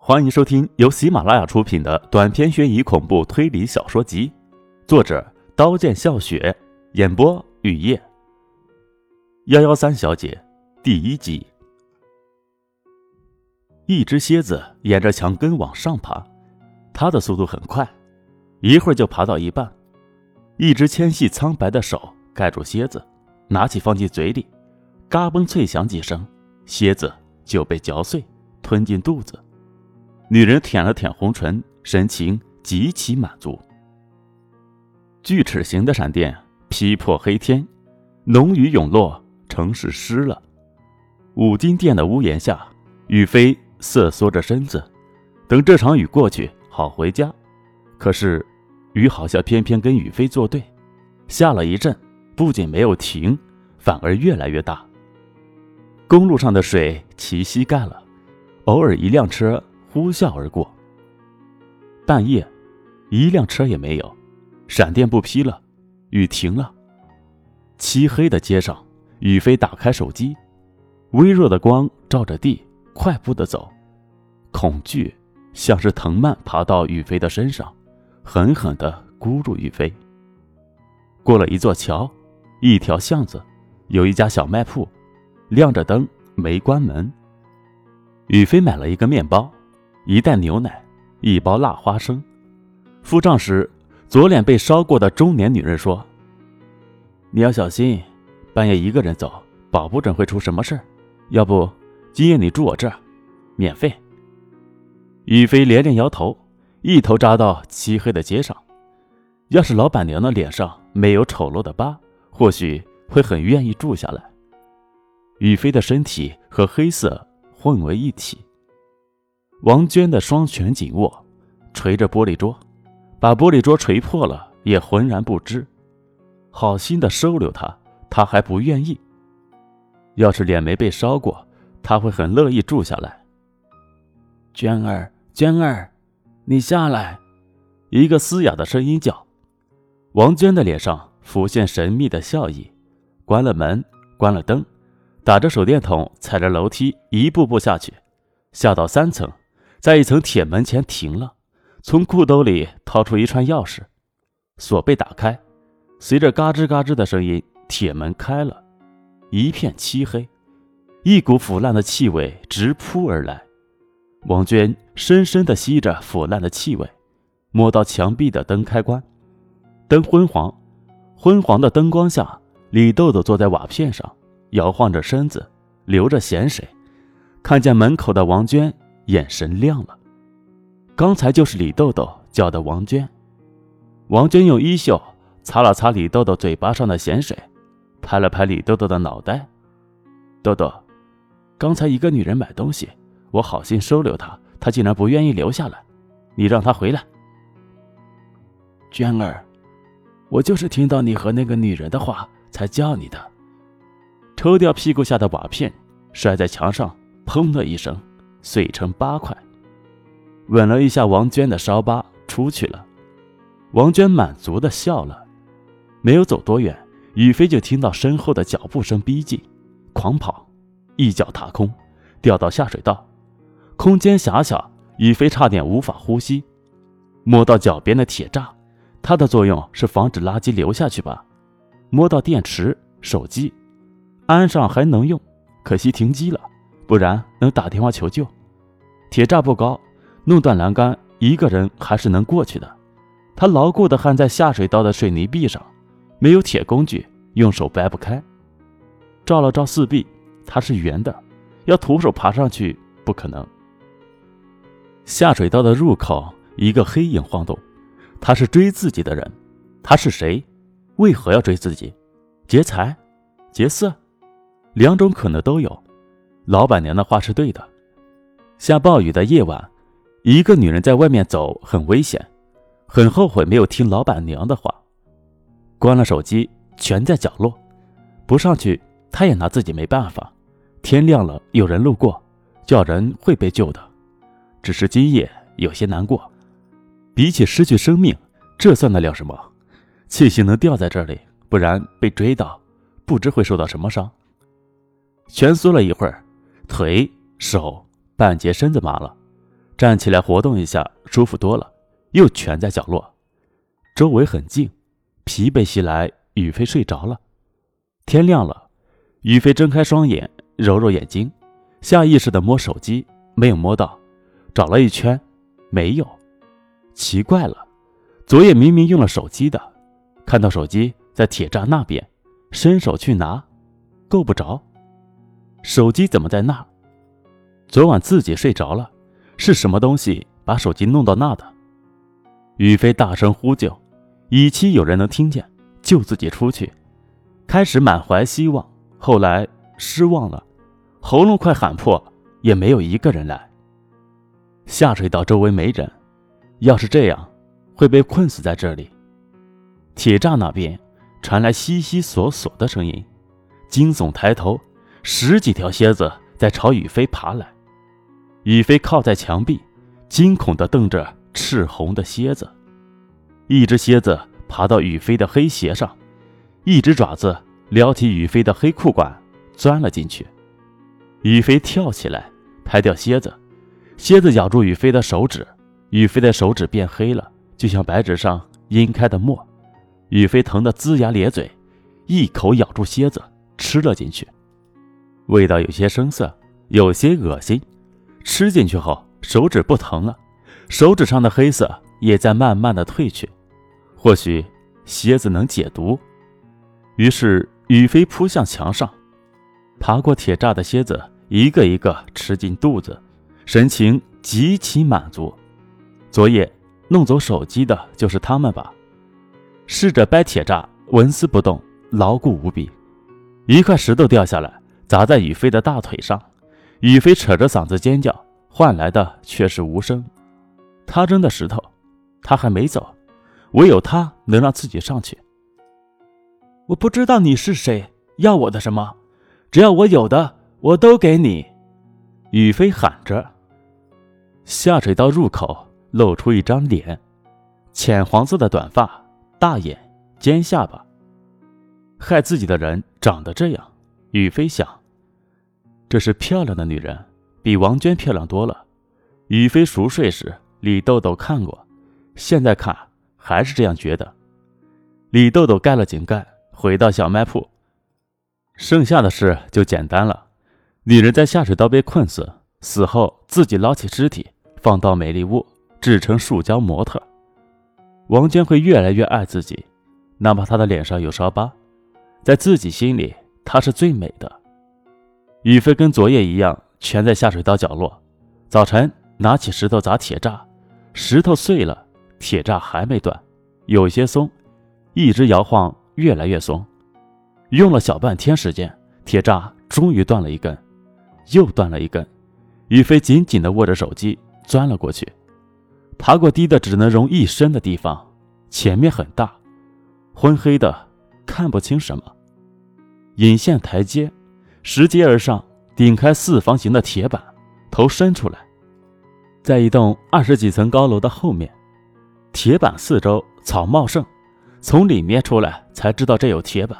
欢迎收听由喜马拉雅出品的短篇悬疑恐怖推理小说集，作者刀剑笑雪，演播雨夜。幺幺三小姐，第一集。一只蝎子沿着墙根往上爬，它的速度很快，一会儿就爬到一半。一只纤细苍白的手盖住蝎子，拿起放进嘴里，嘎嘣脆响几声，蝎子就被嚼碎，吞进肚子。女人舔了舔红唇，神情极其满足。锯齿形的闪电劈破黑天，浓雨涌落，城市湿了。五金店的屋檐下，雨飞瑟缩着身子，等这场雨过去，好回家。可是，雨好像偏偏跟雨飞作对，下了一阵，不仅没有停，反而越来越大。公路上的水齐膝盖了，偶尔一辆车。呼啸而过。半夜，一辆车也没有，闪电不劈了，雨停了。漆黑的街上，宇飞打开手机，微弱的光照着地，快步的走。恐惧像是藤蔓爬到宇飞的身上，狠狠的箍住宇飞。过了一座桥，一条巷子，有一家小卖铺，亮着灯，没关门。宇飞买了一个面包。一袋牛奶，一包辣花生。付账时，左脸被烧过的中年女人说：“你要小心，半夜一个人走，保不准会出什么事儿。要不，今夜你住我这儿，免费。”宇飞连连摇头，一头扎到漆黑的街上。要是老板娘的脸上没有丑陋的疤，或许会很愿意住下来。宇飞的身体和黑色混为一体。王娟的双拳紧握，捶着玻璃桌，把玻璃桌捶破了，也浑然不知。好心的收留他，他还不愿意。要是脸没被烧过，他会很乐意住下来。娟儿，娟儿，你下来！一个嘶哑的声音叫。王娟的脸上浮现神秘的笑意，关了门，关了灯，打着手电筒，踩着楼梯一步步下去，下到三层。在一层铁门前停了，从裤兜里掏出一串钥匙，锁被打开，随着嘎吱嘎吱的声音，铁门开了，一片漆黑，一股腐烂的气味直扑而来。王娟深深地吸着腐烂的气味，摸到墙壁的灯开关，灯昏黄，昏黄的灯光下，李豆豆坐在瓦片上，摇晃着身子，流着咸水，看见门口的王娟。眼神亮了，刚才就是李豆豆叫的王娟。王娟用衣袖擦了擦李豆豆嘴巴上的咸水，拍了拍李豆豆的脑袋：“豆豆，刚才一个女人买东西，我好心收留她，她竟然不愿意留下来，你让她回来。”娟儿，我就是听到你和那个女人的话才叫你的。抽掉屁股下的瓦片，摔在墙上，砰的一声。碎成八块，吻了一下王娟的烧疤，出去了。王娟满足的笑了。没有走多远，宇飞就听到身后的脚步声逼近，狂跑，一脚踏空，掉到下水道。空间狭小，宇飞差点无法呼吸。摸到脚边的铁栅，它的作用是防止垃圾流下去吧？摸到电池、手机，安上还能用，可惜停机了，不然能打电话求救。铁栅不高，弄断栏杆，一个人还是能过去的。他牢固地焊在下水道的水泥壁上，没有铁工具，用手掰不开。照了照四壁，它是圆的，要徒手爬上去不可能。下水道的入口，一个黑影晃动，他是追自己的人。他是谁？为何要追自己？劫财？劫色？两种可能都有。老板娘的话是对的。下暴雨的夜晚，一个女人在外面走很危险，很后悔没有听老板娘的话，关了手机，蜷在角落，不上去，她也拿自己没办法。天亮了，有人路过，叫人会被救的，只是今夜有些难过。比起失去生命，这算得了什么？庆幸能掉在这里，不然被追到，不知会受到什么伤。蜷缩了一会儿，腿手。半截身子麻了，站起来活动一下，舒服多了，又蜷在角落。周围很静，疲惫袭来，雨飞睡着了。天亮了，雨飞睁开双眼，揉揉眼睛，下意识的摸手机，没有摸到，找了一圈，没有。奇怪了，昨夜明明用了手机的，看到手机在铁栅那边，伸手去拿，够不着。手机怎么在那？昨晚自己睡着了，是什么东西把手机弄到那的？宇飞大声呼救，以期有人能听见，救自己出去。开始满怀希望，后来失望了，喉咙快喊破，也没有一个人来。下水道周围没人。要是这样，会被困死在这里。铁栅那边传来悉悉索索的声音，惊悚抬头，十几条蝎子在朝雨飞爬来。雨飞靠在墙壁，惊恐地瞪着赤红的蝎子。一只蝎子爬到雨飞的黑鞋上，一只爪子撩起雨飞的黑裤管，钻了进去。雨飞跳起来，拍掉蝎子，蝎子咬住雨飞的手指。雨飞的手指变黑了，就像白纸上晕开的墨。雨飞疼得龇牙咧嘴，一口咬住蝎子吃了进去，味道有些生涩，有些恶心。吃进去后，手指不疼了，手指上的黑色也在慢慢的褪去。或许蝎子能解毒。于是雨飞扑向墙上，爬过铁栅的蝎子一个一个吃进肚子，神情极其满足。昨夜弄走手机的就是他们吧？试着掰铁栅，纹丝不动，牢固无比。一块石头掉下来，砸在宇飞的大腿上。宇飞扯着嗓子尖叫，换来的却是无声。他扔的石头，他还没走，唯有他能让自己上去。我不知道你是谁，要我的什么？只要我有的，我都给你。宇飞喊着。下水道入口。露出一张脸，浅黄色的短发，大眼，尖下巴。害自己的人长得这样，雨飞想。这是漂亮的女人，比王娟漂亮多了。雨飞熟睡时，李豆豆看过，现在看还是这样觉得。李豆豆盖了井盖，回到小卖铺。剩下的事就简单了。女人在下水道被困死，死后自己捞起尸体，放到美丽屋。制成塑胶模特，王娟会越来越爱自己，哪怕她的脸上有伤疤，在自己心里她是最美的。雨飞跟昨夜一样，蜷在下水道角落。早晨拿起石头砸铁栅，石头碎了，铁栅还没断，有些松，一直摇晃，越来越松。用了小半天时间，铁栅终于断了一根，又断了一根。雨飞紧紧地握着手机，钻了过去。爬过低的只能容一身的地方，前面很大，昏黑的，看不清什么。引线台阶，拾阶而上，顶开四方形的铁板，头伸出来，在一栋二十几层高楼的后面，铁板四周草茂盛，从里面出来才知道这有铁板，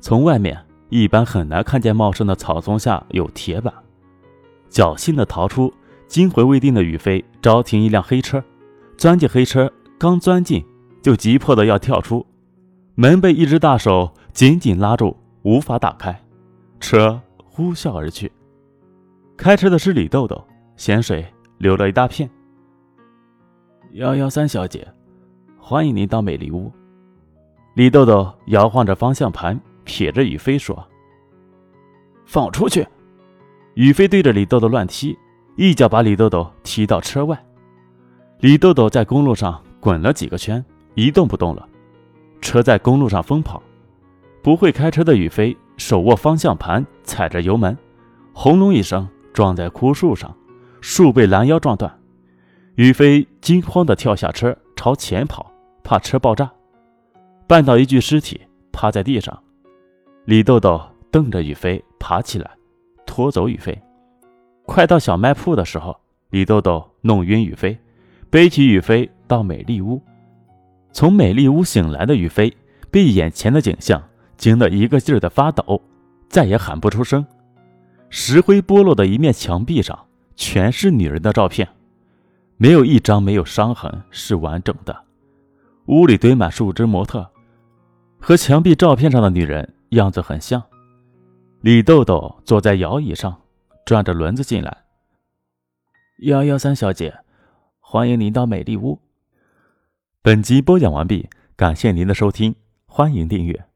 从外面一般很难看见茂盛的草丛下有铁板。侥幸的逃出，惊魂未定的宇飞招停一辆黑车。钻进黑车，刚钻进就急迫的要跳出，门被一只大手紧紧拉住，无法打开，车呼啸而去。开车的是李豆豆，咸水流了一大片。幺幺三小姐，欢迎您到美丽屋。李豆豆摇晃着方向盘，撇着雨飞说：“放我出去！”雨飞对着李豆豆乱踢，一脚把李豆豆踢到车外。李豆豆在公路上滚了几个圈，一动不动了。车在公路上疯跑，不会开车的宇飞手握方向盘，踩着油门，轰隆一声撞在枯树上，树被拦腰撞断。宇飞惊慌地跳下车，朝前跑，怕车爆炸，绊倒一具尸体，趴在地上。李豆豆瞪着宇飞，爬起来，拖走宇飞。快到小卖铺的时候，李豆豆弄晕宇飞。背起雨飞到美丽屋，从美丽屋醒来的雨飞被眼前的景象惊得一个劲儿的发抖，再也喊不出声。石灰剥落的一面墙壁上全是女人的照片，没有一张没有伤痕，是完整的。屋里堆满数只模特，和墙壁照片上的女人样子很像。李豆豆坐在摇椅上，转着轮子进来。幺幺三小姐，欢迎您到美丽屋。本集播讲完毕，感谢您的收听，欢迎订阅。